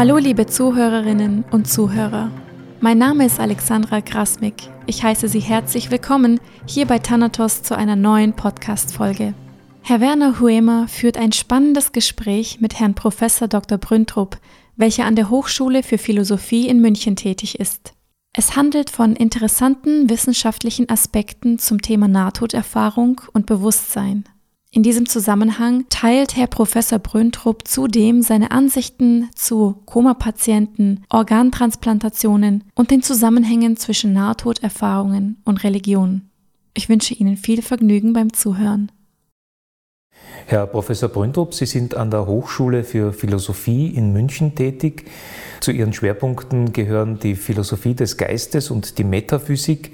Hallo liebe Zuhörerinnen und Zuhörer. Mein Name ist Alexandra Krasmik. Ich heiße Sie herzlich willkommen hier bei Thanatos zu einer neuen Podcast-Folge. Herr Werner Huemer führt ein spannendes Gespräch mit Herrn Prof. Dr. Brüntrup, welcher an der Hochschule für Philosophie in München tätig ist. Es handelt von interessanten wissenschaftlichen Aspekten zum Thema Nahtoderfahrung und Bewusstsein. In diesem Zusammenhang teilt Herr Professor Brüntrup zudem seine Ansichten zu Koma-Patienten, Organtransplantationen und den Zusammenhängen zwischen Nahtoderfahrungen und Religion. Ich wünsche Ihnen viel Vergnügen beim Zuhören. Herr Professor Brüntrup, Sie sind an der Hochschule für Philosophie in München tätig. Zu Ihren Schwerpunkten gehören die Philosophie des Geistes und die Metaphysik.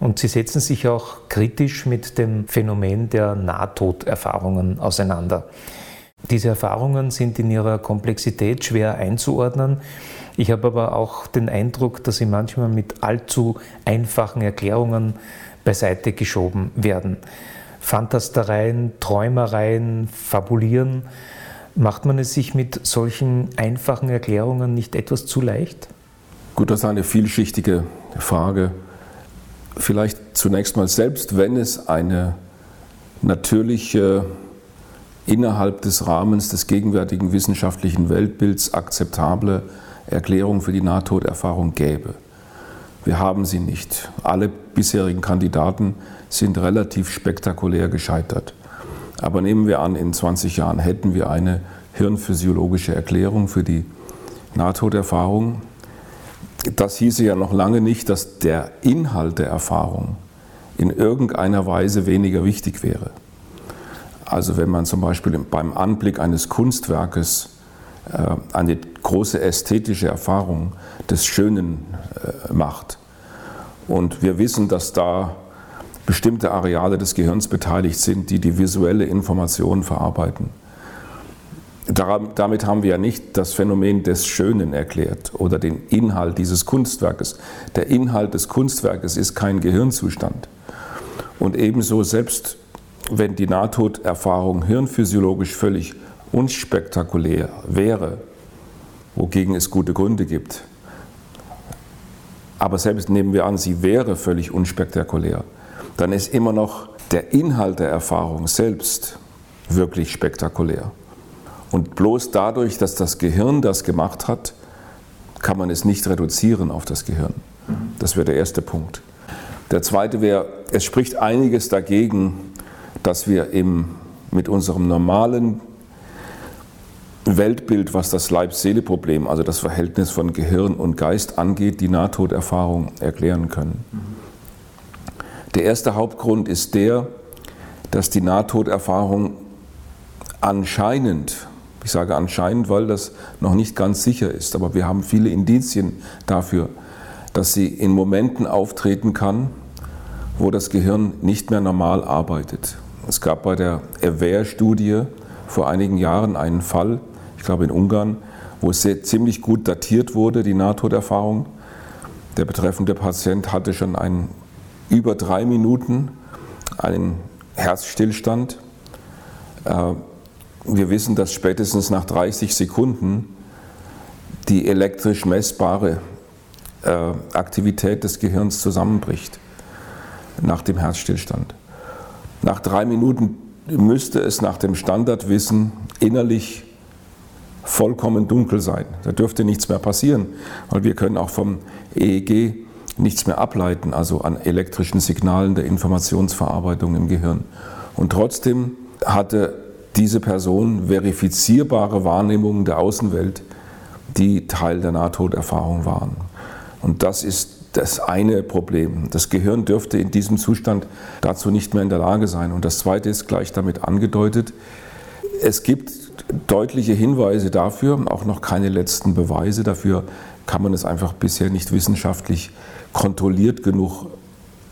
Und Sie setzen sich auch kritisch mit dem Phänomen der Nahtoderfahrungen auseinander. Diese Erfahrungen sind in ihrer Komplexität schwer einzuordnen. Ich habe aber auch den Eindruck, dass sie manchmal mit allzu einfachen Erklärungen beiseite geschoben werden. Fantastereien, Träumereien, Fabulieren. Macht man es sich mit solchen einfachen Erklärungen nicht etwas zu leicht? Gut, das ist eine vielschichtige Frage. Vielleicht zunächst mal, selbst wenn es eine natürliche, innerhalb des Rahmens des gegenwärtigen wissenschaftlichen Weltbilds akzeptable Erklärung für die Nahtoderfahrung gäbe. Wir haben sie nicht. Alle bisherigen Kandidaten sind relativ spektakulär gescheitert. Aber nehmen wir an, in 20 Jahren hätten wir eine hirnphysiologische Erklärung für die Nahtoderfahrung. Das hieße ja noch lange nicht, dass der Inhalt der Erfahrung in irgendeiner Weise weniger wichtig wäre. Also wenn man zum Beispiel beim Anblick eines Kunstwerkes äh, eine große ästhetische Erfahrung des Schönen äh, macht und wir wissen, dass da bestimmte Areale des Gehirns beteiligt sind, die die visuelle Information verarbeiten. Damit haben wir ja nicht das Phänomen des Schönen erklärt oder den Inhalt dieses Kunstwerkes. Der Inhalt des Kunstwerkes ist kein Gehirnzustand. Und ebenso selbst wenn die Nahtoderfahrung hirnphysiologisch völlig unspektakulär wäre, wogegen es gute Gründe gibt, aber selbst nehmen wir an, sie wäre völlig unspektakulär, dann ist immer noch der Inhalt der Erfahrung selbst wirklich spektakulär. Und bloß dadurch, dass das Gehirn das gemacht hat, kann man es nicht reduzieren auf das Gehirn. Das wäre der erste Punkt. Der zweite wäre, es spricht einiges dagegen, dass wir im, mit unserem normalen Weltbild, was das Leib-Seele-Problem, also das Verhältnis von Gehirn und Geist angeht, die Nahtoderfahrung erklären können. Der erste Hauptgrund ist der, dass die Nahtoderfahrung anscheinend, ich sage anscheinend, weil das noch nicht ganz sicher ist, aber wir haben viele Indizien dafür, dass sie in Momenten auftreten kann, wo das Gehirn nicht mehr normal arbeitet. Es gab bei der Aware-Studie vor einigen Jahren einen Fall, ich glaube in Ungarn, wo es sehr, ziemlich gut datiert wurde, die Nahtoderfahrung. Der betreffende Patient hatte schon einen über drei Minuten einen Herzstillstand. Wir wissen, dass spätestens nach 30 Sekunden die elektrisch messbare äh, Aktivität des Gehirns zusammenbricht nach dem Herzstillstand. Nach drei Minuten müsste es nach dem Standardwissen innerlich vollkommen dunkel sein. Da dürfte nichts mehr passieren, weil wir können auch vom EEG nichts mehr ableiten, also an elektrischen Signalen der Informationsverarbeitung im Gehirn. Und trotzdem hatte diese Person verifizierbare Wahrnehmungen der Außenwelt, die Teil der Nahtoderfahrung waren. Und das ist das eine Problem. Das Gehirn dürfte in diesem Zustand dazu nicht mehr in der Lage sein. Und das zweite ist gleich damit angedeutet. Es gibt deutliche Hinweise dafür, auch noch keine letzten Beweise dafür, kann man es einfach bisher nicht wissenschaftlich kontrolliert genug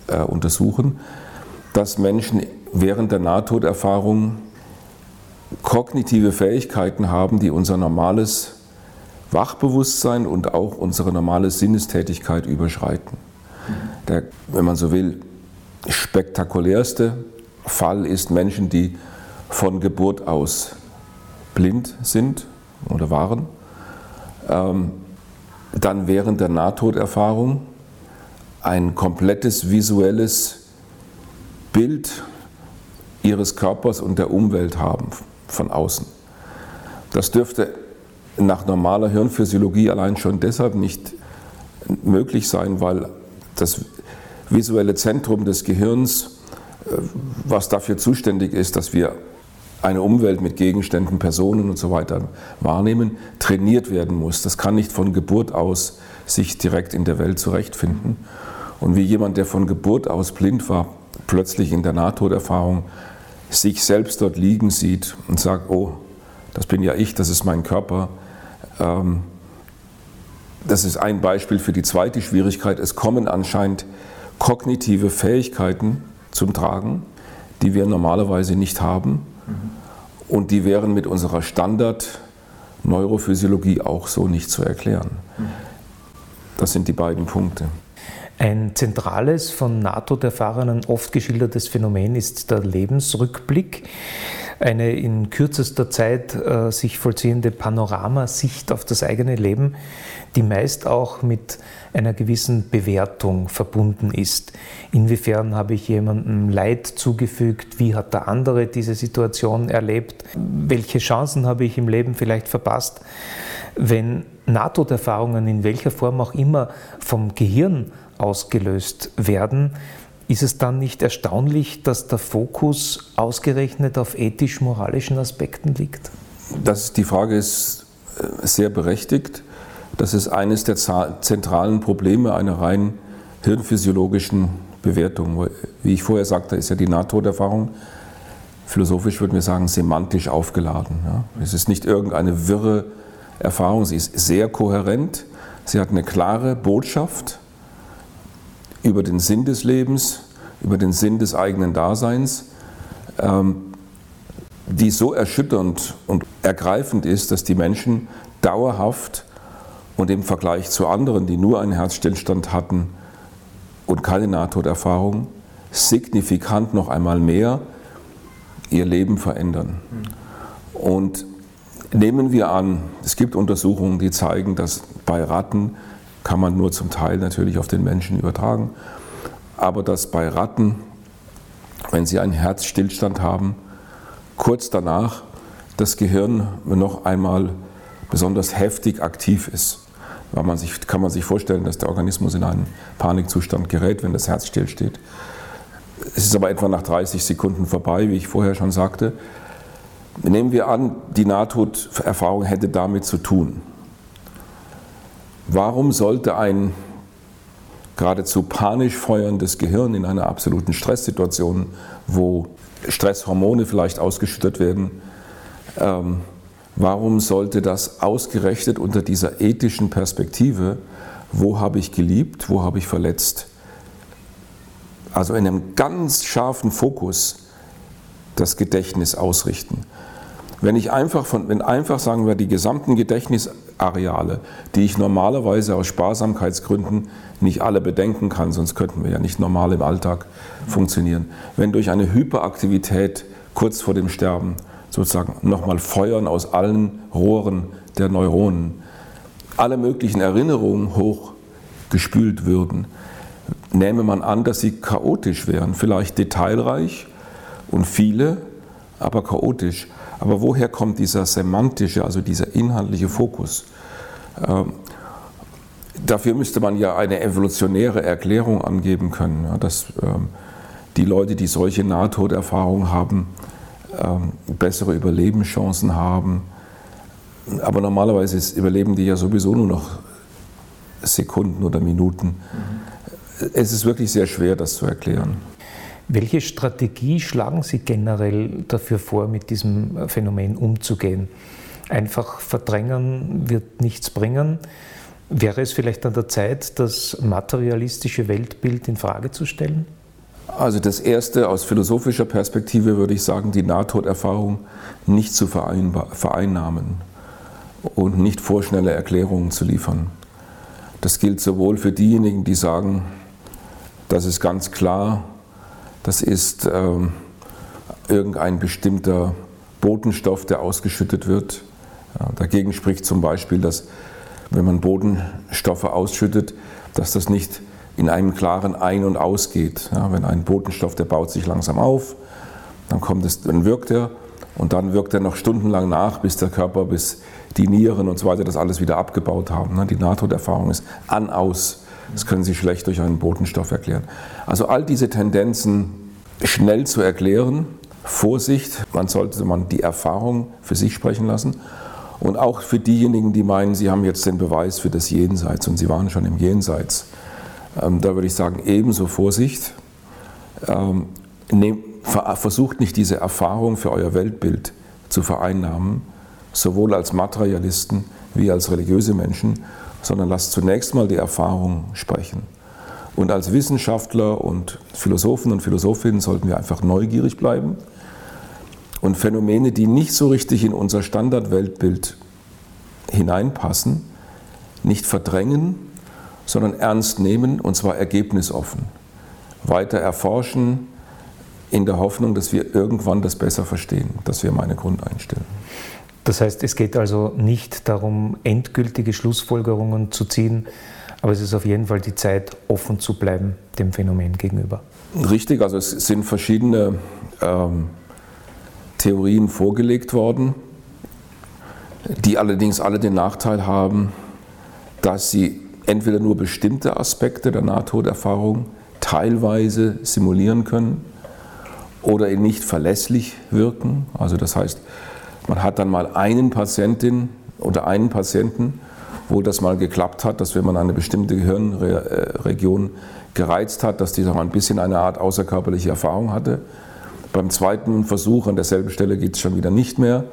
äh, untersuchen, dass Menschen während der Nahtoderfahrung kognitive Fähigkeiten haben, die unser normales Wachbewusstsein und auch unsere normale Sinnestätigkeit überschreiten. Der, wenn man so will, spektakulärste Fall ist Menschen, die von Geburt aus blind sind oder waren ähm, dann während der Nahtoderfahrung ein komplettes visuelles Bild ihres Körpers und der Umwelt haben von außen. Das dürfte nach normaler Hirnphysiologie allein schon deshalb nicht möglich sein, weil das visuelle Zentrum des Gehirns, äh, was dafür zuständig ist, dass wir eine Umwelt mit Gegenständen, Personen und so weiter wahrnehmen, trainiert werden muss. Das kann nicht von Geburt aus sich direkt in der Welt zurechtfinden. Und wie jemand, der von Geburt aus blind war, plötzlich in der Nahtoderfahrung sich selbst dort liegen sieht und sagt, oh, das bin ja ich, das ist mein Körper. Ähm, das ist ein Beispiel für die zweite Schwierigkeit. Es kommen anscheinend kognitive Fähigkeiten zum Tragen, die wir normalerweise nicht haben. Und die wären mit unserer Standard-Neurophysiologie auch so nicht zu erklären. Das sind die beiden Punkte. Ein zentrales, von NATO-Erfahrenen oft geschildertes Phänomen ist der Lebensrückblick. Eine in kürzester Zeit äh, sich vollziehende Panoramasicht auf das eigene Leben, die meist auch mit einer gewissen Bewertung verbunden ist. Inwiefern habe ich jemandem Leid zugefügt? Wie hat der andere diese Situation erlebt? Welche Chancen habe ich im Leben vielleicht verpasst? Wenn Nahtoderfahrungen in welcher Form auch immer vom Gehirn ausgelöst werden, ist es dann nicht erstaunlich, dass der Fokus ausgerechnet auf ethisch-moralischen Aspekten liegt? Das, die Frage ist äh, sehr berechtigt. Das ist eines der zentralen Probleme einer rein hirnphysiologischen Bewertung. Wie ich vorher sagte, ist ja die Nahtoderfahrung philosophisch würden wir sagen semantisch aufgeladen. Es ist nicht irgendeine wirre Erfahrung, sie ist sehr kohärent, sie hat eine klare Botschaft über den Sinn des Lebens, über den Sinn des eigenen Daseins, ähm, die so erschütternd und ergreifend ist, dass die Menschen dauerhaft und im Vergleich zu anderen, die nur einen Herzstillstand hatten und keine Nahtoderfahrung, signifikant noch einmal mehr ihr Leben verändern. Und nehmen wir an, es gibt Untersuchungen, die zeigen, dass bei Ratten kann man nur zum Teil natürlich auf den Menschen übertragen, aber dass bei Ratten, wenn sie einen Herzstillstand haben, kurz danach das Gehirn noch einmal besonders heftig aktiv ist. Weil man sich, kann man sich vorstellen, dass der Organismus in einen Panikzustand gerät, wenn das Herz stillsteht. Es ist aber etwa nach 30 Sekunden vorbei, wie ich vorher schon sagte. Nehmen wir an, die Nahtoderfahrung hätte damit zu tun. Warum sollte ein geradezu panisch feuerndes Gehirn in einer absoluten Stresssituation, wo Stresshormone vielleicht ausgeschüttet werden, ähm, warum sollte das ausgerechnet unter dieser ethischen Perspektive, wo habe ich geliebt, wo habe ich verletzt, also in einem ganz scharfen Fokus das Gedächtnis ausrichten? Wenn ich einfach von, wenn einfach sagen wir die gesamten Gedächtnis Areale, die ich normalerweise aus Sparsamkeitsgründen nicht alle bedenken kann, sonst könnten wir ja nicht normal im Alltag funktionieren. Wenn durch eine Hyperaktivität kurz vor dem Sterben sozusagen nochmal Feuern aus allen Rohren der Neuronen, alle möglichen Erinnerungen hochgespült würden, nähme man an, dass sie chaotisch wären, vielleicht detailreich und viele, aber chaotisch. Aber woher kommt dieser semantische, also dieser inhaltliche Fokus? Ähm, dafür müsste man ja eine evolutionäre Erklärung angeben können, ja, dass ähm, die Leute, die solche Nahtoderfahrungen haben, ähm, bessere Überlebenschancen haben. Aber normalerweise überleben die ja sowieso nur noch Sekunden oder Minuten. Mhm. Es ist wirklich sehr schwer, das zu erklären. Welche Strategie schlagen Sie generell dafür vor, mit diesem Phänomen umzugehen? Einfach verdrängen wird nichts bringen. Wäre es vielleicht an der Zeit, das materialistische Weltbild in Frage zu stellen? Also das Erste aus philosophischer Perspektive würde ich sagen, die Nahtoderfahrung nicht zu vereinnahmen und nicht vorschnelle Erklärungen zu liefern. Das gilt sowohl für diejenigen, die sagen, das ist ganz klar, das ist ähm, irgendein bestimmter Botenstoff, der ausgeschüttet wird. Ja, dagegen spricht zum Beispiel, dass wenn man Bodenstoffe ausschüttet, dass das nicht in einem klaren Ein- und Ausgeht. Ja, wenn ein Botenstoff, der baut sich langsam auf, dann, kommt es, dann wirkt er und dann wirkt er noch stundenlang nach, bis der Körper, bis die Nieren und so weiter das alles wieder abgebaut haben. Ne. Die Nahtoderfahrung ist an, aus. Das können Sie schlecht durch einen Botenstoff erklären. Also all diese Tendenzen schnell zu erklären, Vorsicht, man sollte man die Erfahrung für sich sprechen lassen. Und auch für diejenigen, die meinen, sie haben jetzt den Beweis für das Jenseits und sie waren schon im Jenseits, ähm, da würde ich sagen, ebenso Vorsicht. Ähm, nehm, versucht nicht diese Erfahrung für euer Weltbild zu vereinnahmen, sowohl als Materialisten wie als religiöse Menschen, sondern lasst zunächst mal die Erfahrung sprechen. Und als Wissenschaftler und Philosophen und Philosophinnen sollten wir einfach neugierig bleiben und Phänomene, die nicht so richtig in unser Standardweltbild hineinpassen, nicht verdrängen, sondern ernst nehmen und zwar ergebnisoffen. Weiter erforschen in der Hoffnung, dass wir irgendwann das besser verstehen. Das wäre meine Grundeinstellung. Das heißt, es geht also nicht darum, endgültige Schlussfolgerungen zu ziehen, aber es ist auf jeden Fall die Zeit, offen zu bleiben dem Phänomen gegenüber. Richtig, also es sind verschiedene ähm, Theorien vorgelegt worden, die allerdings alle den Nachteil haben, dass sie entweder nur bestimmte Aspekte der Nahtoderfahrung teilweise simulieren können oder nicht verlässlich wirken. Also das heißt, man hat dann mal einen Patientin oder einen Patienten, wo das mal geklappt hat, dass wenn man eine bestimmte Gehirnregion gereizt hat, dass dieser ein bisschen eine Art außerkörperliche Erfahrung hatte. Beim zweiten Versuch an derselben Stelle geht es schon wieder nicht mehr.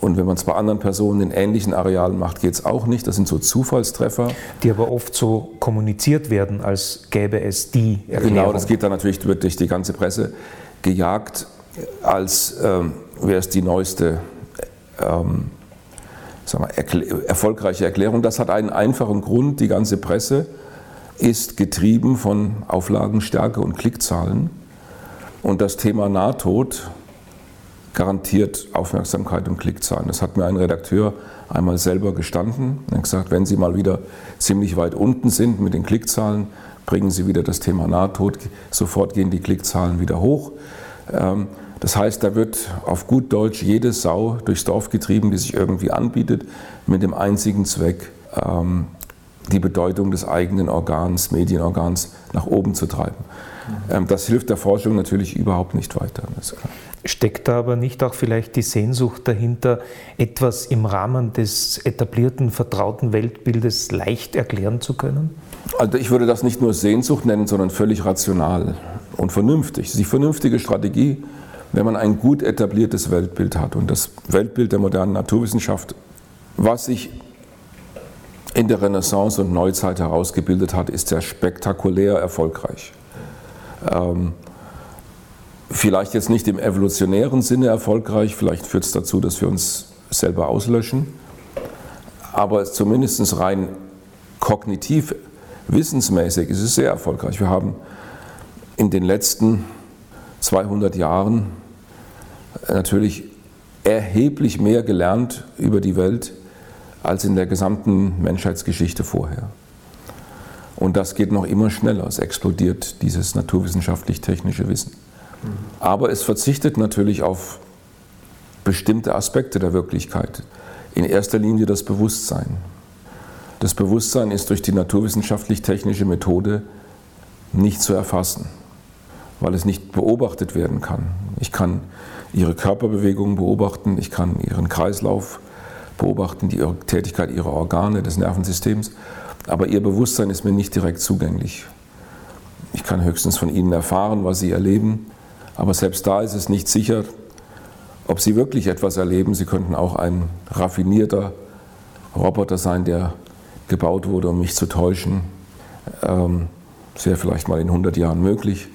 Und wenn man es bei anderen Personen in ähnlichen Arealen macht, geht es auch nicht. Das sind so Zufallstreffer. Die aber oft so kommuniziert werden, als gäbe es die Erklärung. Genau, das geht dann natürlich durch die ganze Presse gejagt, als ähm, wäre es die neueste ähm, mal, erkl erfolgreiche Erklärung. Das hat einen einfachen Grund. Die ganze Presse ist getrieben von Auflagenstärke und Klickzahlen. Und das Thema Nahtod garantiert Aufmerksamkeit und Klickzahlen. Das hat mir ein Redakteur einmal selber gestanden. Hat gesagt, wenn Sie mal wieder ziemlich weit unten sind mit den Klickzahlen, bringen Sie wieder das Thema Nahtod, sofort gehen die Klickzahlen wieder hoch. Ähm, das heißt, da wird auf gut Deutsch jede Sau durchs Dorf getrieben, die sich irgendwie anbietet, mit dem einzigen Zweck, ähm, die Bedeutung des eigenen Organs, Medienorgans nach oben zu treiben. Ähm, das hilft der Forschung natürlich überhaupt nicht weiter. Steckt da aber nicht auch vielleicht die Sehnsucht dahinter, etwas im Rahmen des etablierten, vertrauten Weltbildes leicht erklären zu können? Also ich würde das nicht nur Sehnsucht nennen, sondern völlig rational und vernünftig. Das ist die vernünftige Strategie, wenn man ein gut etabliertes Weltbild hat. Und das Weltbild der modernen Naturwissenschaft, was sich in der Renaissance und Neuzeit herausgebildet hat, ist sehr spektakulär erfolgreich. Ähm, vielleicht jetzt nicht im evolutionären Sinne erfolgreich, vielleicht führt es dazu, dass wir uns selber auslöschen, aber zumindest rein kognitiv, wissensmäßig ist es sehr erfolgreich. Wir haben in den letzten 200 Jahren natürlich erheblich mehr gelernt über die Welt als in der gesamten Menschheitsgeschichte vorher. Und das geht noch immer schneller. Es explodiert dieses naturwissenschaftlich-technische Wissen. Aber es verzichtet natürlich auf bestimmte Aspekte der Wirklichkeit. In erster Linie das Bewusstsein. Das Bewusstsein ist durch die naturwissenschaftlich-technische Methode nicht zu erfassen, weil es nicht beobachtet werden kann. Ich kann ihre Körperbewegungen beobachten, ich kann ihren Kreislauf beobachten, die Tätigkeit ihrer Organe, des Nervensystems, aber ihr Bewusstsein ist mir nicht direkt zugänglich. Ich kann höchstens von ihnen erfahren, was sie erleben, aber selbst da ist es nicht sicher, ob sie wirklich etwas erleben. Sie könnten auch ein raffinierter Roboter sein, der gebaut wurde, um mich zu täuschen. Ähm, das wäre vielleicht mal in 100 Jahren möglich,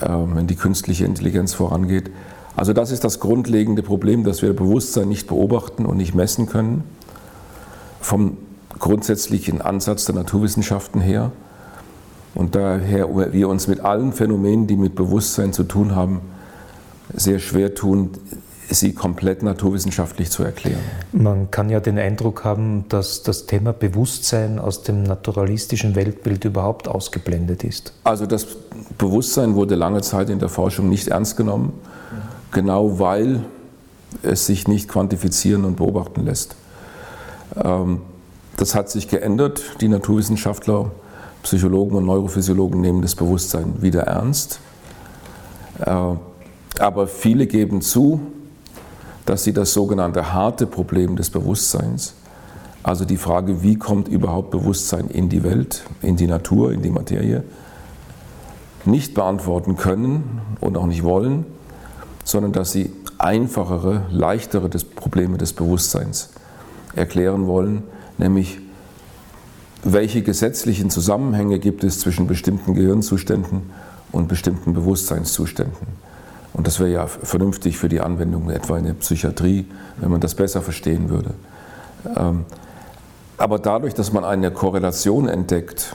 wenn die künstliche Intelligenz vorangeht. Also das ist das grundlegende Problem, dass wir Bewusstsein nicht beobachten und nicht messen können. Vom grundsätzlichen Ansatz der Naturwissenschaften her. Und daher wir uns mit allen Phänomenen, die mit Bewusstsein zu tun haben, sehr schwer tun, sie komplett naturwissenschaftlich zu erklären. Man kann ja den Eindruck haben, dass das Thema Bewusstsein aus dem naturalistischen Weltbild überhaupt ausgeblendet ist. Also das Bewusstsein wurde lange Zeit in der Forschung nicht ernst genommen, genau weil es sich nicht quantifizieren und beobachten lässt. Ähm, das hat sich geändert. Die Naturwissenschaftler, Psychologen und Neurophysiologen nehmen das Bewusstsein wieder ernst. Äh, aber viele geben zu, dass sie das sogenannte harte Problem des Bewusstseins, also die Frage, wie kommt überhaupt Bewusstsein in die Welt, in die Natur, in die Materie, nicht beantworten können und auch nicht wollen, sondern dass sie einfachere, leichtere Probleme des Bewusstseins erklären wollen, nämlich welche gesetzlichen Zusammenhänge gibt es zwischen bestimmten Gehirnzuständen und bestimmten Bewusstseinszuständen. Und das wäre ja vernünftig für die Anwendung etwa in der Psychiatrie, wenn man das besser verstehen würde. Ähm, aber dadurch, dass man eine Korrelation entdeckt,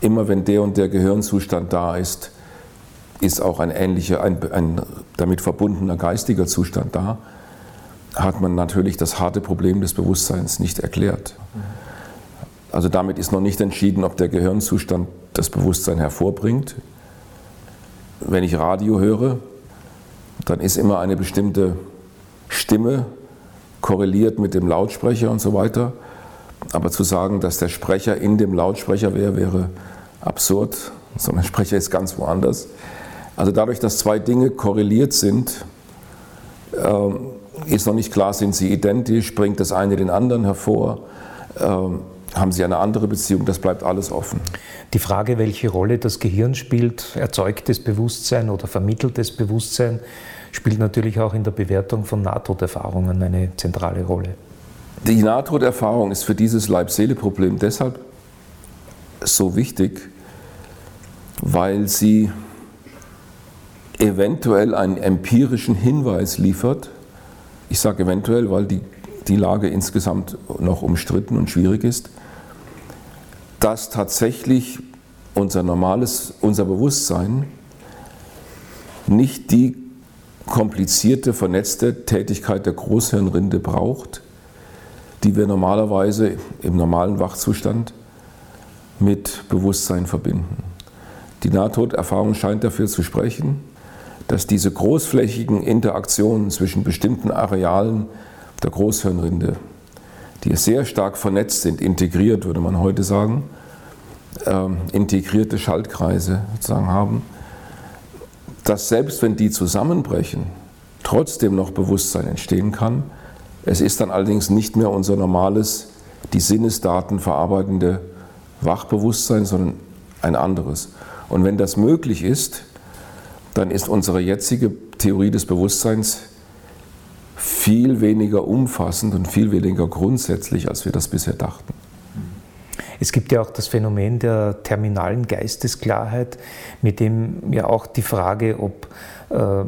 immer wenn der und der Gehirnzustand da ist, ist auch ein ähnlicher, ein, ein damit verbundener geistiger Zustand da, hat man natürlich das harte Problem des Bewusstseins nicht erklärt. Also damit ist noch nicht entschieden, ob der Gehirnzustand das Bewusstsein hervorbringt, wenn ich Radio höre, dann ist immer eine bestimmte Stimme korreliert mit dem Lautsprecher und so weiter. Aber zu sagen, dass der Sprecher in dem Lautsprecher wäre, wäre absurd. So ein Sprecher ist ganz woanders. Also dadurch, dass zwei Dinge korreliert sind, ähm, ist noch nicht klar, sind sie identisch, bringt das eine den anderen hervor. Haben sie eine andere Beziehung? Das bleibt alles offen. Die Frage, welche Rolle das Gehirn spielt, erzeugtes Bewusstsein oder vermitteltes Bewusstsein, spielt natürlich auch in der Bewertung von Nahtoderfahrungen eine zentrale Rolle. Die Nahtoderfahrung ist für dieses Leib-Seele-Problem deshalb so wichtig, weil sie eventuell einen empirischen Hinweis liefert. Ich sage eventuell, weil die, die Lage insgesamt noch umstritten und schwierig ist dass tatsächlich unser normales, unser Bewusstsein nicht die komplizierte, vernetzte Tätigkeit der Großhirnrinde braucht, die wir normalerweise im normalen Wachzustand mit Bewusstsein verbinden. Die Nahtoderfahrung scheint dafür zu sprechen, dass diese großflächigen Interaktionen zwischen bestimmten Arealen der Großhirnrinde die sehr stark vernetzt sind, integriert, würde man heute sagen, ähm, integrierte Schaltkreise sozusagen haben, dass selbst wenn die zusammenbrechen, trotzdem noch Bewusstsein entstehen kann. Es ist dann allerdings nicht mehr unser normales, die Sinnesdaten verarbeitende Wachbewusstsein, sondern ein anderes. Und wenn das möglich ist, dann ist unsere jetzige Theorie des Bewusstseins viel weniger umfassend und viel weniger grundsätzlich, als wir das bisher dachten. Es gibt ja auch das Phänomen der terminalen Geistesklarheit, mit dem ja auch die Frage, ob äh,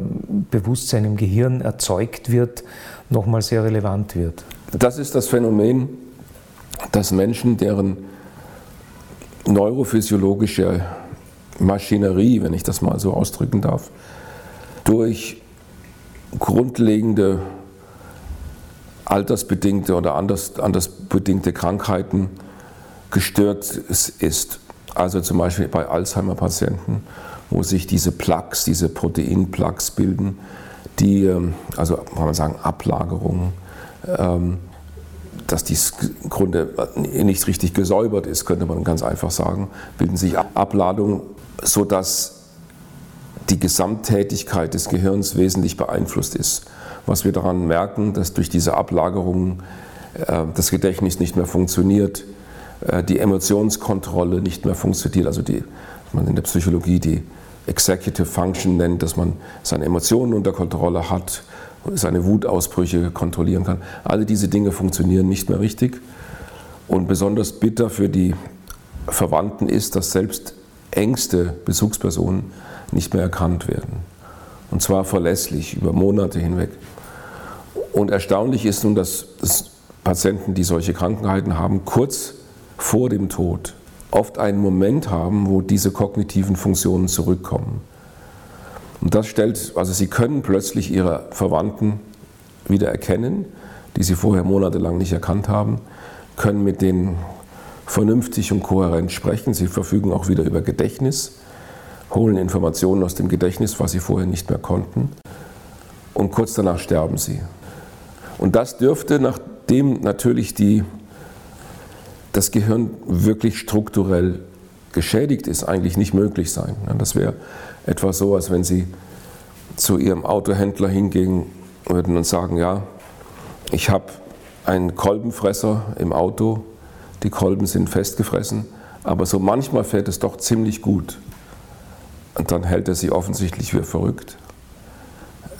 Bewusstsein im Gehirn erzeugt wird, nochmal sehr relevant wird. Das ist das Phänomen, dass Menschen, deren neurophysiologische Maschinerie, wenn ich das mal so ausdrücken darf, durch grundlegende altersbedingte oder anders, anders bedingte Krankheiten gestört ist. Also zum Beispiel bei Alzheimer-Patienten, wo sich diese Plaques, diese Proteinplaques bilden, die, ähm, also kann man sagen, Ablagerungen, ähm, dass dies im Grunde nicht richtig gesäubert ist, könnte man ganz einfach sagen, bilden sich Abladungen, sodass die Gesamttätigkeit des Gehirns wesentlich beeinflusst ist was wir daran merken, dass durch diese Ablagerungen äh, das Gedächtnis nicht mehr funktioniert, äh, die Emotionskontrolle nicht mehr funktioniert, also die man in der Psychologie die Executive Function nennt, dass man seine Emotionen unter Kontrolle hat, seine Wutausbrüche kontrollieren kann. Alle diese Dinge funktionieren nicht mehr richtig. Und besonders bitter für die Verwandten ist, dass selbst engste Besuchspersonen nicht mehr erkannt werden. Und zwar verlässlich über Monate hinweg. Und erstaunlich ist nun, dass Patienten, die solche Krankheiten haben, kurz vor dem Tod oft einen Moment haben, wo diese kognitiven Funktionen zurückkommen. Und das stellt, also sie können plötzlich ihre Verwandten wieder erkennen, die sie vorher monatelang nicht erkannt haben, können mit denen vernünftig und kohärent sprechen. Sie verfügen auch wieder über Gedächtnis, holen Informationen aus dem Gedächtnis, was sie vorher nicht mehr konnten. Und kurz danach sterben sie. Und das dürfte, nachdem natürlich die, das Gehirn wirklich strukturell geschädigt ist, eigentlich nicht möglich sein. Das wäre etwa so, als wenn Sie zu Ihrem Autohändler hingehen würden und sagen, ja, ich habe einen Kolbenfresser im Auto, die Kolben sind festgefressen, aber so manchmal fährt es doch ziemlich gut. Und dann hält er sie offensichtlich für verrückt.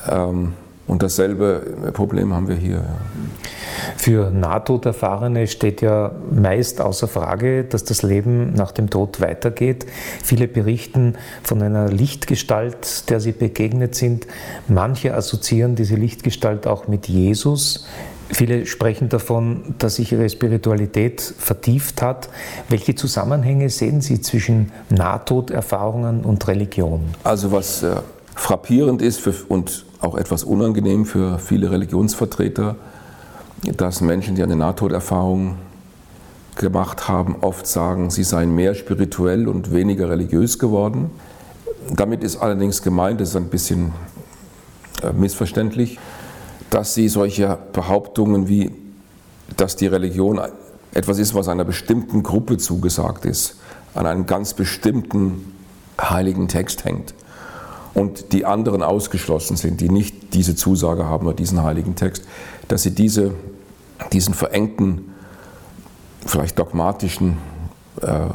Ähm, und dasselbe Problem haben wir hier. Ja. Für Nahtoderfahrene steht ja meist außer Frage, dass das Leben nach dem Tod weitergeht. Viele berichten von einer Lichtgestalt, der sie begegnet sind. Manche assoziieren diese Lichtgestalt auch mit Jesus. Viele sprechen davon, dass sich ihre Spiritualität vertieft hat. Welche Zusammenhänge sehen Sie zwischen Nahtoderfahrungen und Religion? Also was äh, frappierend ist für, und auch etwas unangenehm für viele Religionsvertreter, dass Menschen, die eine Nahtoderfahrung gemacht haben, oft sagen, sie seien mehr spirituell und weniger religiös geworden. Damit ist allerdings gemeint, das ist ein bisschen äh, missverständlich, dass sie solche Behauptungen wie, dass die Religion etwas ist, was einer bestimmten Gruppe zugesagt ist, an einem ganz bestimmten heiligen Text hängt und die anderen ausgeschlossen sind, die nicht diese Zusage haben oder diesen heiligen Text, dass sie diese, diesen verengten, vielleicht dogmatischen, äh,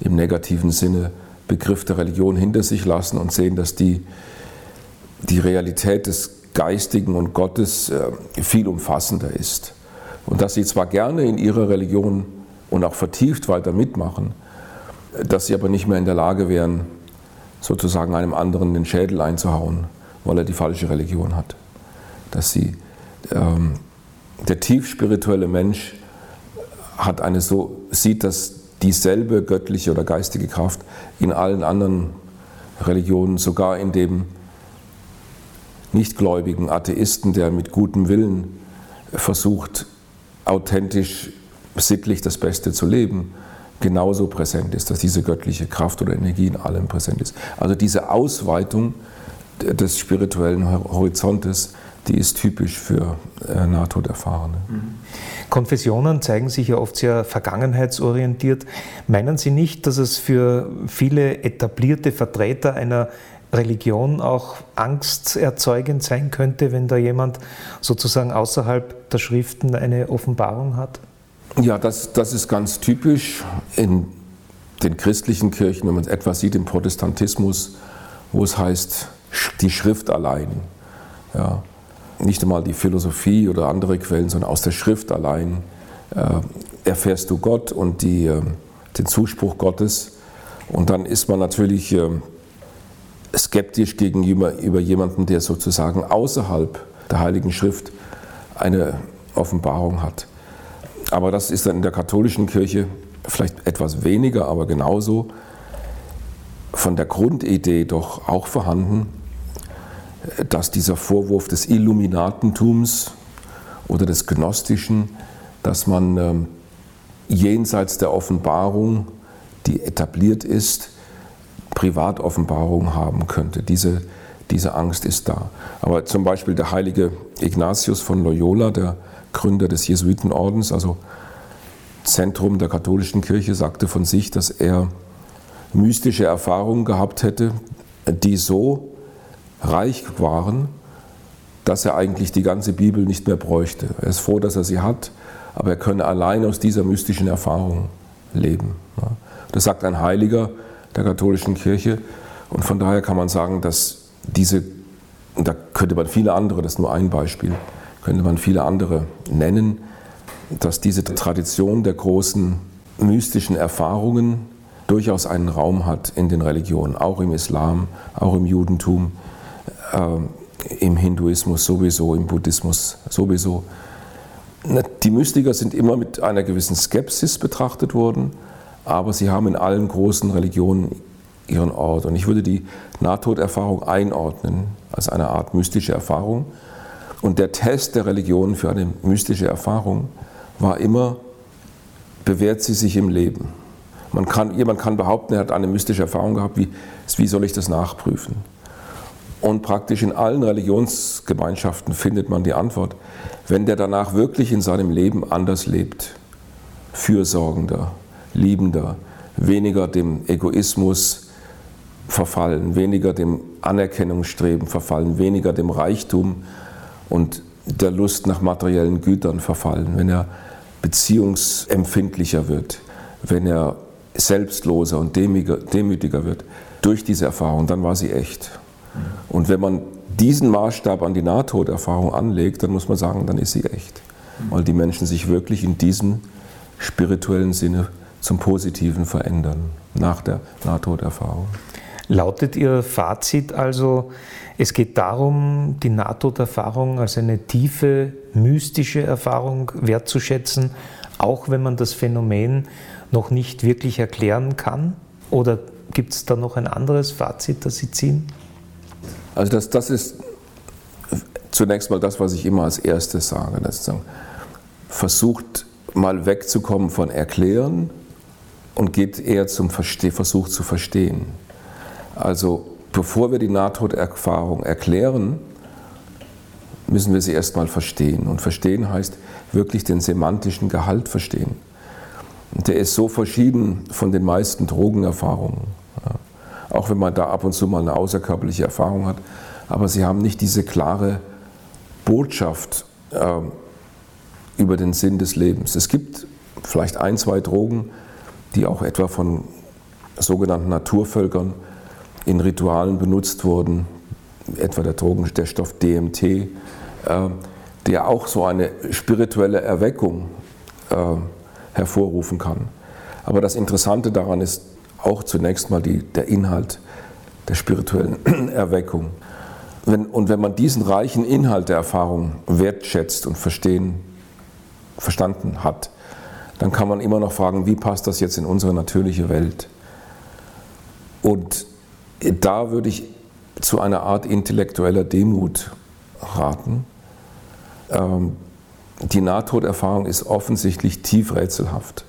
im negativen Sinne Begriff der Religion hinter sich lassen und sehen, dass die, die Realität des Geistigen und Gottes äh, viel umfassender ist. Und dass sie zwar gerne in ihrer Religion und auch vertieft weiter mitmachen, dass sie aber nicht mehr in der Lage wären, sozusagen einem anderen den Schädel einzuhauen, weil er die falsche Religion hat. Dass sie, ähm, der tief spirituelle Mensch hat eine so, sieht, dass dieselbe göttliche oder geistige Kraft in allen anderen Religionen, sogar in dem nichtgläubigen Atheisten, der mit gutem Willen versucht, authentisch, sittlich das Beste zu leben, genauso präsent ist, dass diese göttliche Kraft oder Energie in allem präsent ist. Also diese Ausweitung des spirituellen Horizontes, die ist typisch für äh, Nahtoderfahrene. Mhm. Konfessionen zeigen sich ja oft sehr vergangenheitsorientiert. Meinen Sie nicht, dass es für viele etablierte Vertreter einer Religion auch angsterzeugend sein könnte, wenn da jemand sozusagen außerhalb der Schriften eine Offenbarung hat? Ja, das, das ist ganz typisch in den christlichen Kirchen, wenn man etwas sieht im Protestantismus, wo es heißt, die Schrift allein. Ja, nicht einmal die Philosophie oder andere Quellen, sondern aus der Schrift allein äh, erfährst du Gott und die, äh, den Zuspruch Gottes. Und dann ist man natürlich äh, skeptisch gegenüber über jemanden, der sozusagen außerhalb der Heiligen Schrift eine Offenbarung hat. Aber das ist dann in der katholischen Kirche vielleicht etwas weniger, aber genauso von der Grundidee doch auch vorhanden, dass dieser Vorwurf des Illuminatentums oder des Gnostischen, dass man ähm, jenseits der Offenbarung, die etabliert ist, Privatoffenbarung haben könnte. Diese, diese Angst ist da. Aber zum Beispiel der heilige Ignatius von Loyola, der Gründer des Jesuitenordens, also Zentrum der katholischen Kirche, sagte von sich, dass er mystische Erfahrungen gehabt hätte, die so reich waren, dass er eigentlich die ganze Bibel nicht mehr bräuchte. Er ist froh, dass er sie hat, aber er könne allein aus dieser mystischen Erfahrung leben. Das sagt ein Heiliger der katholischen Kirche und von daher kann man sagen, dass diese, und da könnte man viele andere, das ist nur ein Beispiel, könnte man viele andere nennen, dass diese Tradition der großen mystischen Erfahrungen durchaus einen Raum hat in den Religionen, auch im Islam, auch im Judentum, äh, im Hinduismus sowieso, im Buddhismus sowieso. Die Mystiker sind immer mit einer gewissen Skepsis betrachtet worden, aber sie haben in allen großen Religionen ihren Ort. Und ich würde die Nahtoderfahrung einordnen als eine Art mystische Erfahrung. Und der Test der Religion für eine mystische Erfahrung war immer, bewährt sie sich im Leben. Man kann, jemand kann behaupten, er hat eine mystische Erfahrung gehabt, wie, wie soll ich das nachprüfen? Und praktisch in allen Religionsgemeinschaften findet man die Antwort, wenn der danach wirklich in seinem Leben anders lebt, fürsorgender, liebender, weniger dem Egoismus verfallen, weniger dem Anerkennungsstreben verfallen, weniger dem Reichtum und der Lust nach materiellen Gütern verfallen, wenn er beziehungsempfindlicher wird, wenn er selbstloser und demütiger wird durch diese Erfahrung, dann war sie echt. Und wenn man diesen Maßstab an die Nahtoderfahrung anlegt, dann muss man sagen, dann ist sie echt. Weil die Menschen sich wirklich in diesem spirituellen Sinne zum Positiven verändern nach der Nahtoderfahrung. Lautet Ihr Fazit also, es geht darum, die Nahtoderfahrung als eine tiefe, mystische Erfahrung wertzuschätzen, auch wenn man das Phänomen noch nicht wirklich erklären kann? Oder gibt es da noch ein anderes Fazit, das Sie ziehen? Also das, das ist zunächst mal das, was ich immer als erstes sage. Das versucht mal wegzukommen von Erklären und geht eher zum Verste Versuch zu verstehen. Also bevor wir die Nahtoderfahrung erklären, müssen wir sie erstmal verstehen. Und verstehen heißt wirklich den semantischen Gehalt verstehen. Der ist so verschieden von den meisten Drogenerfahrungen. Auch wenn man da ab und zu mal eine außerkörperliche Erfahrung hat. Aber sie haben nicht diese klare Botschaft äh, über den Sinn des Lebens. Es gibt vielleicht ein, zwei Drogen, die auch etwa von sogenannten Naturvölkern in Ritualen benutzt wurden, etwa der Drogen, der Stoff DMT, äh, der auch so eine spirituelle Erweckung äh, hervorrufen kann. Aber das Interessante daran ist auch zunächst mal die, der Inhalt der spirituellen Erweckung. Wenn, und wenn man diesen reichen Inhalt der Erfahrung wertschätzt und verstehen, verstanden hat, dann kann man immer noch fragen, wie passt das jetzt in unsere natürliche Welt? Und da würde ich zu einer Art intellektueller Demut raten. Ähm, die Nahtoderfahrung ist offensichtlich tief rätselhaft.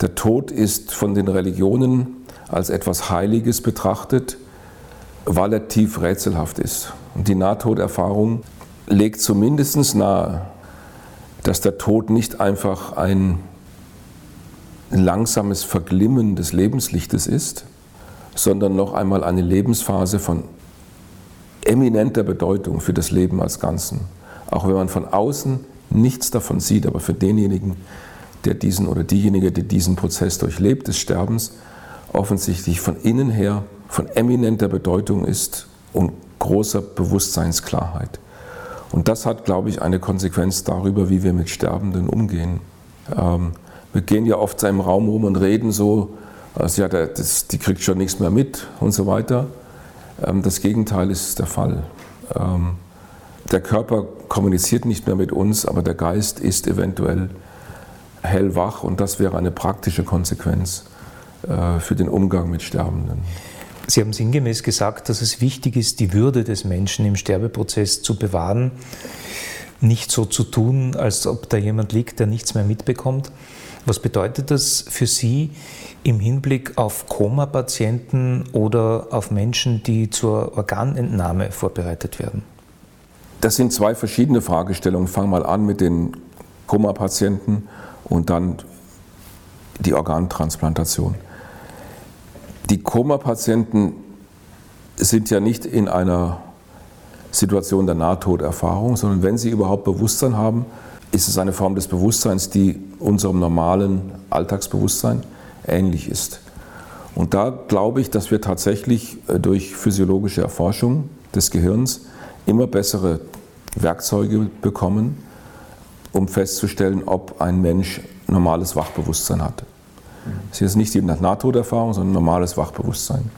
Der Tod ist von den Religionen als etwas Heiliges betrachtet, weil er tief rätselhaft ist. Und die Nahtoderfahrung legt zumindest nahe, dass der Tod nicht einfach ein langsames Verglimmen des Lebenslichtes ist, sondern noch einmal eine Lebensphase von eminenter Bedeutung für das Leben als Ganzen. Auch wenn man von außen nichts davon sieht, aber für denjenigen, der diesen oder diejenige, die diesen Prozess durchlebt des Sterbens, offensichtlich von innen her von eminenter Bedeutung ist und großer Bewusstseinsklarheit. Und das hat, glaube ich, eine Konsequenz darüber, wie wir mit Sterbenden umgehen. Ähm, wir gehen ja oft im Raum rum und reden so, also ja, das, die kriegt schon nichts mehr mit und so weiter. Ähm, das Gegenteil ist der Fall. Ähm, der Körper kommuniziert nicht mehr mit uns, aber der Geist ist eventuell hellwach und das wäre eine praktische Konsequenz äh, für den Umgang mit Sterbenden. Sie haben sinngemäß gesagt, dass es wichtig ist, die Würde des Menschen im Sterbeprozess zu bewahren, nicht so zu tun, als ob da jemand liegt, der nichts mehr mitbekommt. Was bedeutet das für Sie im Hinblick auf Koma-Patienten oder auf Menschen, die zur Organentnahme vorbereitet werden? Das sind zwei verschiedene Fragestellungen. Fangen mal an mit den Koma-Patienten und dann die Organtransplantation. Die Koma-Patienten sind ja nicht in einer Situation der Nahtoderfahrung, sondern wenn sie überhaupt Bewusstsein haben, ist es eine Form des Bewusstseins, die unserem normalen Alltagsbewusstsein ähnlich ist. Und da glaube ich, dass wir tatsächlich äh, durch physiologische Erforschung des Gehirns immer bessere Werkzeuge bekommen, um festzustellen, ob ein Mensch normales Wachbewusstsein hat. Es ist nicht die Nahtoderfahrung, sondern normales Wachbewusstsein.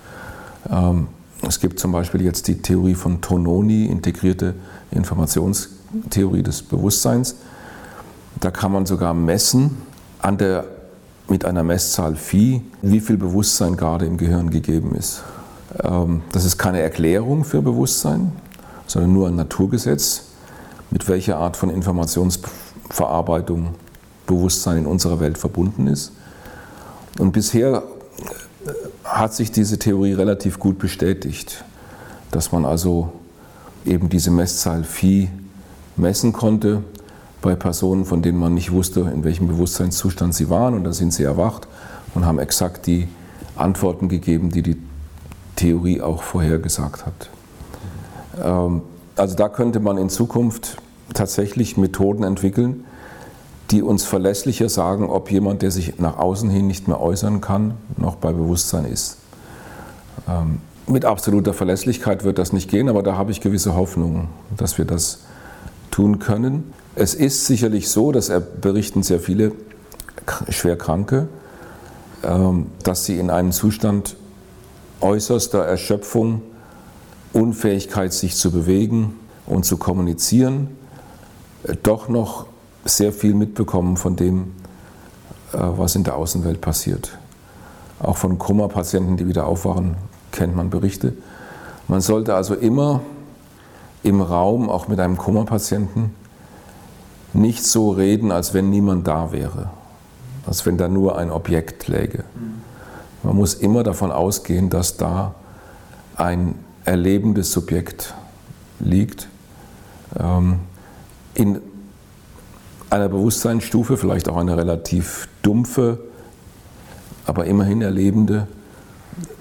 Ähm, es gibt zum Beispiel jetzt die Theorie von Tononi, integrierte Informationstheorie des Bewusstseins. Da kann man sogar messen an der mit einer Messzahl Phi, wie viel Bewusstsein gerade im Gehirn gegeben ist. Ähm, das ist keine Erklärung für Bewusstsein, sondern nur ein Naturgesetz, mit welcher Art von Informationsverarbeitung Bewusstsein in unserer Welt verbunden ist. Und bisher hat sich diese Theorie relativ gut bestätigt, dass man also eben diese Messzahl Phi messen konnte bei Personen, von denen man nicht wusste, in welchem Bewusstseinszustand sie waren. Und da sind sie erwacht und haben exakt die Antworten gegeben, die die Theorie auch vorhergesagt hat. Ähm, also da könnte man in Zukunft tatsächlich Methoden entwickeln, die uns verlässlicher sagen, ob jemand, der sich nach außen hin nicht mehr äußern kann, noch bei Bewusstsein ist. Ähm, mit absoluter Verlässlichkeit wird das nicht gehen, aber da habe ich gewisse Hoffnungen, dass wir das tun können. Es ist sicherlich so, das berichten sehr viele Schwerkranke, ähm, dass sie in einem Zustand äußerster Erschöpfung, Unfähigkeit, sich zu bewegen und zu kommunizieren, äh, doch noch sehr viel mitbekommen von dem, äh, was in der Außenwelt passiert. Auch von Koma-Patienten, die wieder aufwachen, kennt man Berichte. Man sollte also immer im Raum, auch mit einem Koma-Patienten, nicht so reden, als wenn niemand da wäre, als wenn da nur ein Objekt läge. Man muss immer davon ausgehen, dass da ein erlebendes Subjekt liegt, ähm, in einer Bewusstseinsstufe, vielleicht auch eine relativ dumpfe, aber immerhin erlebende,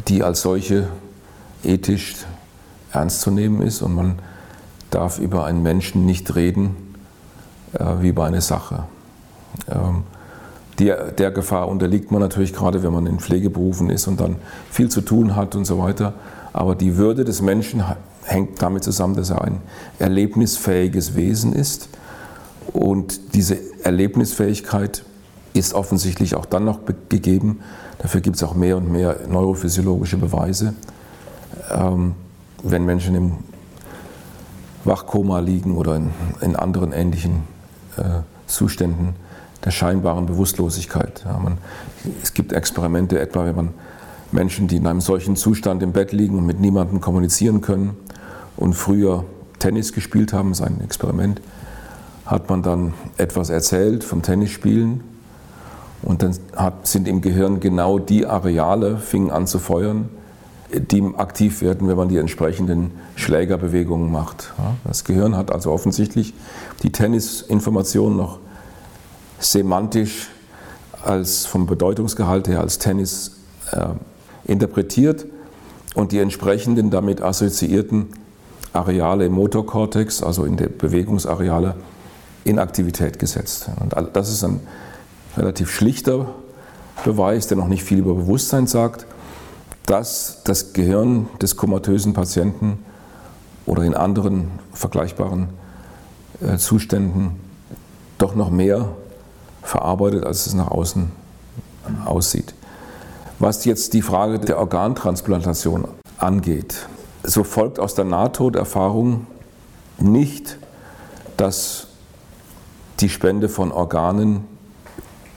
die als solche ethisch ernst zu nehmen ist und man darf über einen Menschen nicht reden wie über eine Sache. Ähm, die, der Gefahr unterliegt man natürlich gerade, wenn man in Pflegeberufen ist und dann viel zu tun hat und so weiter. Aber die Würde des Menschen hängt damit zusammen, dass er ein erlebnisfähiges Wesen ist. Und diese Erlebnisfähigkeit ist offensichtlich auch dann noch gegeben. Dafür gibt es auch mehr und mehr neurophysiologische Beweise. Ähm, wenn Menschen im Wachkoma liegen oder in, in anderen ähnlichen äh, Zuständen der scheinbaren Bewusstlosigkeit. Ja, man, es gibt Experimente, etwa wenn man Menschen, die in einem solchen Zustand im Bett liegen und mit niemandem kommunizieren können und früher Tennis gespielt haben, ist ein Experiment, hat man dann etwas erzählt vom Tennisspielen und dann hat, sind im Gehirn genau die Areale, fingen an zu feuern, die aktiv werden, wenn man die entsprechenden Schlägerbewegungen macht. Das Gehirn hat also offensichtlich die Tennisinformation noch semantisch als vom Bedeutungsgehalt her als Tennis äh, interpretiert und die entsprechenden damit assoziierten Areale im Motorkortex, also in der Bewegungsareale, in Aktivität gesetzt. Und das ist ein relativ schlichter Beweis, der noch nicht viel über Bewusstsein sagt dass das Gehirn des komatösen Patienten oder in anderen vergleichbaren äh, Zuständen doch noch mehr verarbeitet, als es nach außen aussieht. Was jetzt die Frage der Organtransplantation angeht, so folgt aus der Nahtoderfahrung nicht, dass die Spende von Organen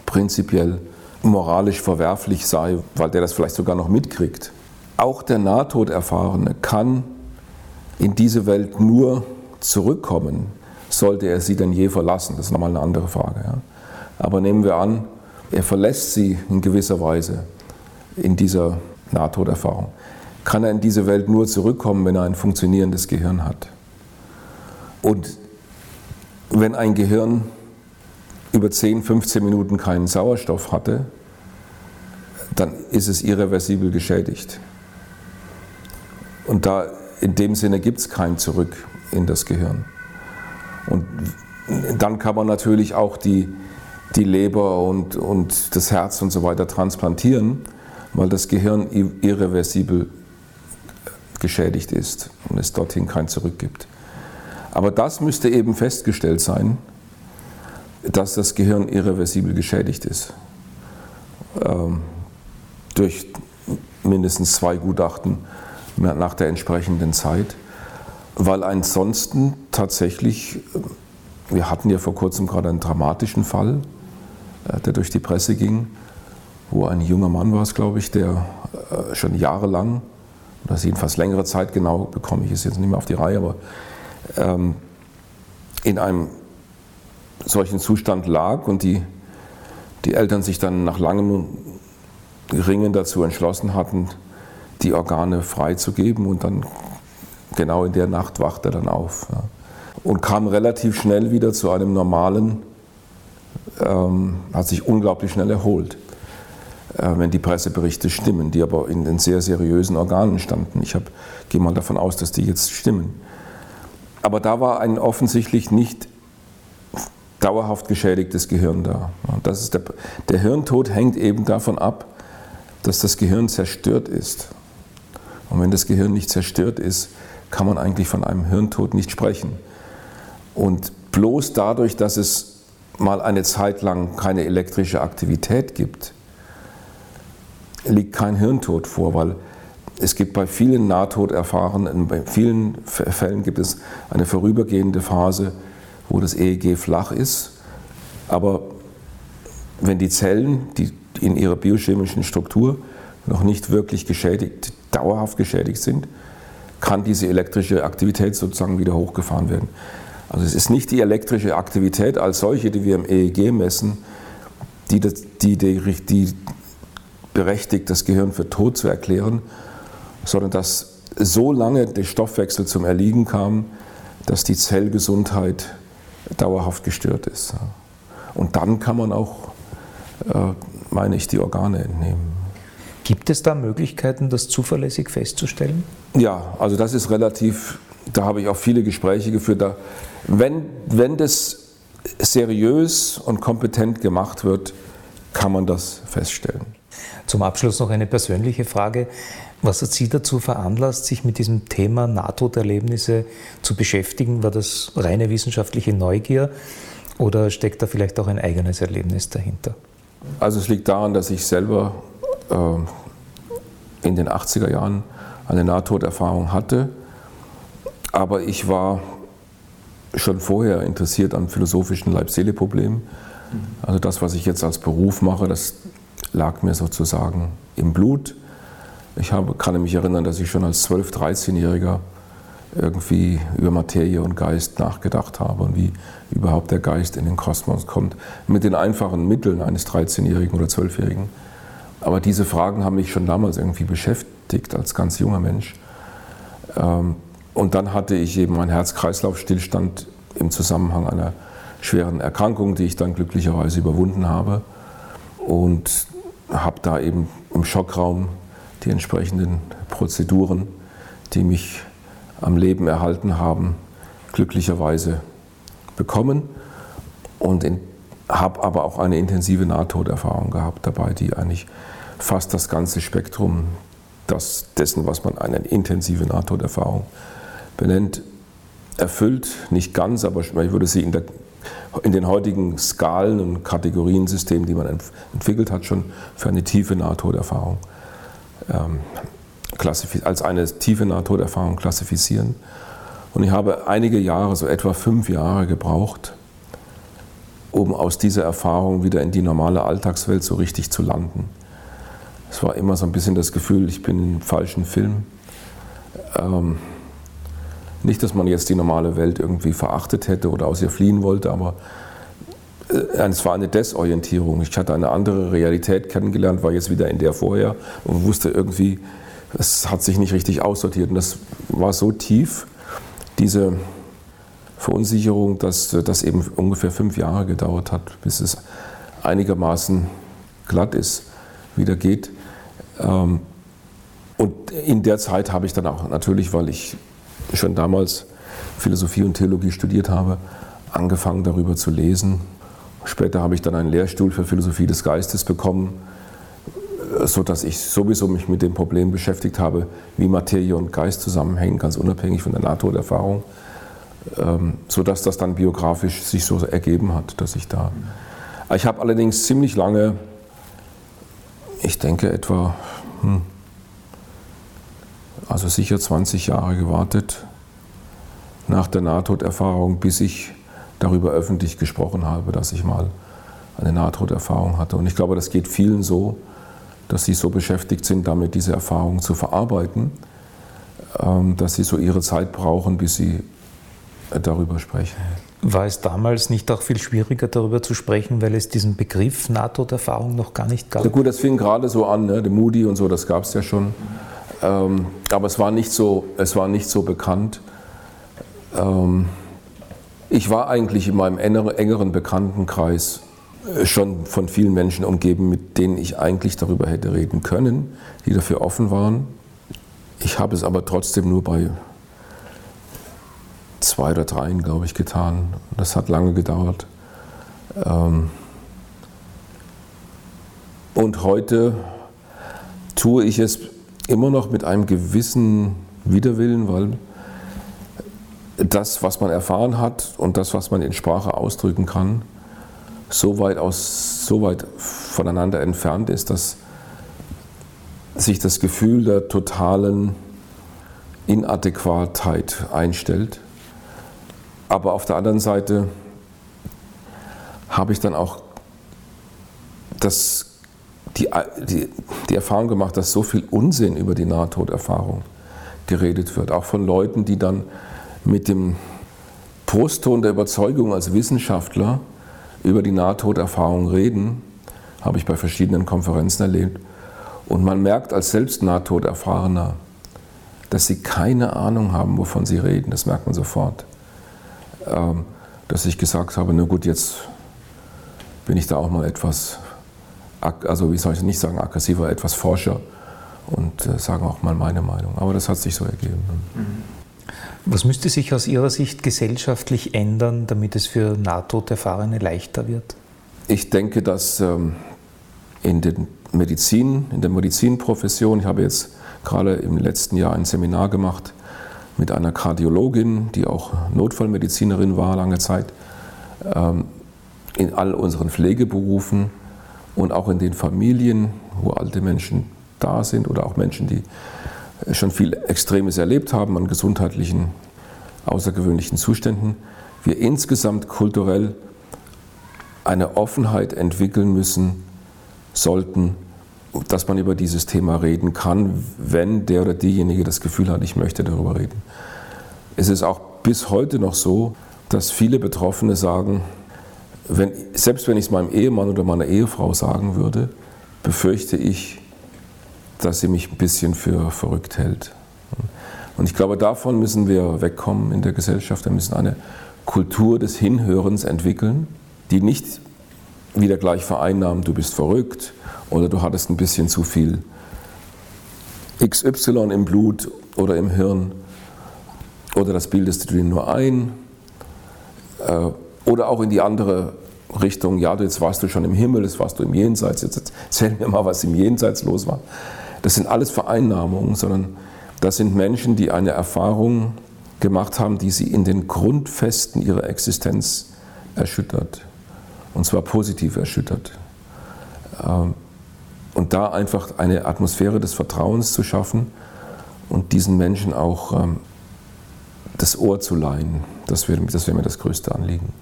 prinzipiell moralisch verwerflich sei, weil der das vielleicht sogar noch mitkriegt. Auch der Nahtoderfahrene kann in diese Welt nur zurückkommen, sollte er sie denn je verlassen. Das ist nochmal eine andere Frage. Ja. Aber nehmen wir an, er verlässt sie in gewisser Weise in dieser Nahtoderfahrung. Kann er in diese Welt nur zurückkommen, wenn er ein funktionierendes Gehirn hat. Und wenn ein Gehirn über 10, 15 Minuten keinen Sauerstoff hatte, dann ist es irreversibel geschädigt. Und da in dem Sinne gibt es kein Zurück in das Gehirn. Und dann kann man natürlich auch die, die Leber und, und das Herz und so weiter transplantieren, weil das Gehirn irreversibel geschädigt ist und es dorthin kein Zurück gibt. Aber das müsste eben festgestellt sein, dass das Gehirn irreversibel geschädigt ist. Ähm, durch mindestens zwei Gutachten nach der entsprechenden Zeit, weil ansonsten tatsächlich, wir hatten ja vor kurzem gerade einen dramatischen Fall, äh, der durch die Presse ging, wo ein junger Mann war es, glaube ich, der äh, schon jahrelang, oder jedenfalls längere Zeit genau, bekomme ich es jetzt nicht mehr auf die Reihe, aber ähm, in einem solchen Zustand lag und die, die Eltern sich dann nach langem Ringen dazu entschlossen hatten, die Organe freizugeben und dann genau in der Nacht wachte er dann auf ja. und kam relativ schnell wieder zu einem normalen, ähm, hat sich unglaublich schnell erholt, äh, wenn die Presseberichte stimmen, die aber in den sehr seriösen Organen standen. Ich gehe mal davon aus, dass die jetzt stimmen. Aber da war ein offensichtlich nicht dauerhaft geschädigtes Gehirn da. Das ist der, der Hirntod hängt eben davon ab, dass das Gehirn zerstört ist. Und wenn das Gehirn nicht zerstört ist, kann man eigentlich von einem Hirntod nicht sprechen. Und bloß dadurch, dass es mal eine Zeit lang keine elektrische Aktivität gibt, liegt kein Hirntod vor, weil es gibt bei vielen Nahtoderfahrenen, bei vielen Fällen gibt es eine vorübergehende Phase, wo das EEG flach ist. Aber wenn die Zellen, die in ihrer biochemischen Struktur noch nicht wirklich geschädigt, dauerhaft geschädigt sind, kann diese elektrische Aktivität sozusagen wieder hochgefahren werden. Also es ist nicht die elektrische Aktivität als solche, die wir im EEG messen, die, das, die, die, die berechtigt, das Gehirn für tot zu erklären, sondern dass so lange der Stoffwechsel zum Erliegen kam, dass die Zellgesundheit dauerhaft gestört ist. Und dann kann man auch, äh, meine ich, die Organe entnehmen. Gibt es da Möglichkeiten, das zuverlässig festzustellen? Ja, also das ist relativ, da habe ich auch viele Gespräche geführt. Da, wenn, wenn das seriös und kompetent gemacht wird, kann man das feststellen. Zum Abschluss noch eine persönliche Frage. Was hat Sie dazu veranlasst, sich mit diesem Thema Nahtoderlebnisse zu beschäftigen? War das reine wissenschaftliche Neugier oder steckt da vielleicht auch ein eigenes Erlebnis dahinter? Also es liegt daran, dass ich selber äh, in den 80er Jahren eine Nahtoderfahrung hatte, aber ich war schon vorher interessiert an philosophischen Leib-Seele-Problemen. Also das, was ich jetzt als Beruf mache, das lag mir sozusagen im Blut. Ich habe, kann mich erinnern, dass ich schon als 12-, 13-Jähriger irgendwie über Materie und Geist nachgedacht habe und wie überhaupt der Geist in den Kosmos kommt. Mit den einfachen Mitteln eines 13-Jährigen oder 12-Jährigen. Aber diese Fragen haben mich schon damals irgendwie beschäftigt als ganz junger Mensch. Ähm, und dann hatte ich eben einen Herz-Kreislauf-Stillstand im Zusammenhang einer schweren Erkrankung, die ich dann glücklicherweise überwunden habe. Und habe da eben im Schockraum die entsprechenden Prozeduren, die mich am Leben erhalten haben, glücklicherweise bekommen und habe aber auch eine intensive Nahtoderfahrung gehabt dabei, die eigentlich fast das ganze Spektrum das, dessen, was man eine intensive Nahtoderfahrung benennt, erfüllt. Nicht ganz, aber ich würde sie in, der, in den heutigen Skalen und Kategoriensystemen, die man entwickelt hat, schon für eine tiefe Nahtoderfahrung ähm, als eine tiefe Nahtoderfahrung klassifizieren. Und ich habe einige Jahre, so etwa fünf Jahre gebraucht, um aus dieser Erfahrung wieder in die normale Alltagswelt so richtig zu landen. Es war immer so ein bisschen das Gefühl, ich bin im falschen Film. Ähm, nicht, dass man jetzt die normale Welt irgendwie verachtet hätte oder aus ihr fliehen wollte, aber es war eine Desorientierung. Ich hatte eine andere Realität kennengelernt, war jetzt wieder in der vorher und wusste irgendwie, es hat sich nicht richtig aussortiert. Und das war so tief, diese Verunsicherung, dass das eben ungefähr fünf Jahre gedauert hat, bis es einigermaßen glatt ist, wieder geht. Ähm, und in der Zeit habe ich dann auch natürlich, weil ich schon damals Philosophie und Theologie studiert habe, angefangen darüber zu lesen. Später habe ich dann einen Lehrstuhl für Philosophie des Geistes bekommen, sodass ich sowieso mich mit dem Problem beschäftigt habe, wie Materie und Geist zusammenhängen, ganz unabhängig von der Nahtoderfahrung, ähm, sodass das dann biografisch sich so ergeben hat, dass ich da. Ich habe allerdings ziemlich lange ich denke etwa, hm, also sicher 20 Jahre gewartet nach der Nahtoderfahrung, bis ich darüber öffentlich gesprochen habe, dass ich mal eine Nahtoderfahrung hatte. Und ich glaube, das geht vielen so, dass sie so beschäftigt sind, damit diese Erfahrung zu verarbeiten, ähm, dass sie so ihre Zeit brauchen, bis sie darüber sprechen. War es damals nicht auch viel schwieriger, darüber zu sprechen, weil es diesen Begriff Nahtoderfahrung noch gar nicht gab? Ja gut, das fing gerade so an, ne? der Moody und so, das gab es ja schon. Ähm, aber es war nicht so, es war nicht so bekannt. Ähm, ich war eigentlich in meinem engeren Bekanntenkreis äh, schon von vielen Menschen umgeben, mit denen ich eigentlich darüber hätte reden können, die dafür offen waren. Ich habe es aber trotzdem nur bei zwei oder dreien, glaube ich, getan. Das hat lange gedauert. Ähm, und heute tue ich es immer noch mit einem gewissen Widerwillen, weil das, was man erfahren hat und das, was man in Sprache ausdrücken kann, so weit, aus, so weit voneinander entfernt ist, dass sich das Gefühl der totalen Inadäquatheit einstellt. Aber auf der anderen Seite habe ich dann auch das, die, die, die Erfahrung gemacht, dass so viel Unsinn über die Nahtoderfahrung geredet wird, auch von Leuten, die dann mit dem Brustton der Überzeugung als Wissenschaftler über die Nahtoderfahrung reden, habe ich bei verschiedenen Konferenzen erlebt. Und man merkt als selbst Nahtoderfahrener, dass sie keine Ahnung haben, wovon sie reden. Das merkt man sofort. Ähm, dass ich gesagt habe, na gut, jetzt bin ich da auch mal etwas, also wie soll ich nicht sagen, aggressiver, etwas forscher und äh, sagen auch mal meine Meinung. Aber das hat sich so ergeben. Was müsste sich aus Ihrer Sicht gesellschaftlich ändern, damit es für Nahtoderfahrene leichter wird? Ich denke, dass ähm, in, den Medizin, in der Medizinprofession, ich habe jetzt gerade im letzten Jahr ein Seminar gemacht mit einer Kardiologin, die auch Notfallmedizinerin war lange Zeit, ähm, in all unseren Pflegeberufen und auch in den Familien, wo alte Menschen da sind oder auch Menschen, die schon viel Extremes erlebt haben an gesundheitlichen, außergewöhnlichen Zuständen, wir insgesamt kulturell eine Offenheit entwickeln müssen, sollten, dass man über dieses Thema reden kann, wenn der oder diejenige das Gefühl hat, ich möchte darüber reden. Es ist auch bis heute noch so, dass viele Betroffene sagen, wenn, selbst wenn ich es meinem Ehemann oder meiner Ehefrau sagen würde, befürchte ich, dass sie mich ein bisschen für verrückt hält. Und ich glaube, davon müssen wir wegkommen in der Gesellschaft. Wir müssen eine Kultur des Hinhörens entwickeln, die nicht wieder gleich vereinnahmt, du bist verrückt oder du hattest ein bisschen zu viel XY im Blut oder im Hirn oder das bildest du dir nur ein äh, oder auch in die andere Richtung, ja, jetzt warst du schon im Himmel, jetzt warst du im Jenseits, jetzt erzähl mir mal, was im Jenseits los war. Das sind alles Vereinnahmungen, sondern das sind Menschen, die eine Erfahrung gemacht haben, die sie in den Grundfesten ihrer Existenz erschüttert. Und zwar positiv erschüttert. Ähm, und da einfach eine Atmosphäre des Vertrauens zu schaffen und diesen Menschen auch ähm, das Ohr zu leihen, das wäre, das wäre mir das größte Anliegen.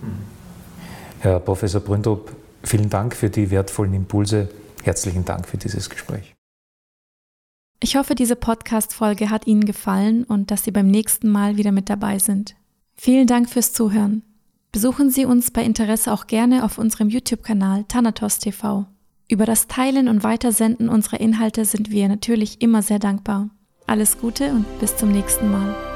Herr Professor Bründrup, vielen Dank für die wertvollen Impulse. Herzlichen Dank für dieses Gespräch. Ich hoffe, diese Podcast-Folge hat Ihnen gefallen und dass Sie beim nächsten Mal wieder mit dabei sind. Vielen Dank fürs Zuhören. Besuchen Sie uns bei Interesse auch gerne auf unserem YouTube-Kanal Thanatos TV. Über das Teilen und Weitersenden unserer Inhalte sind wir natürlich immer sehr dankbar. Alles Gute und bis zum nächsten Mal.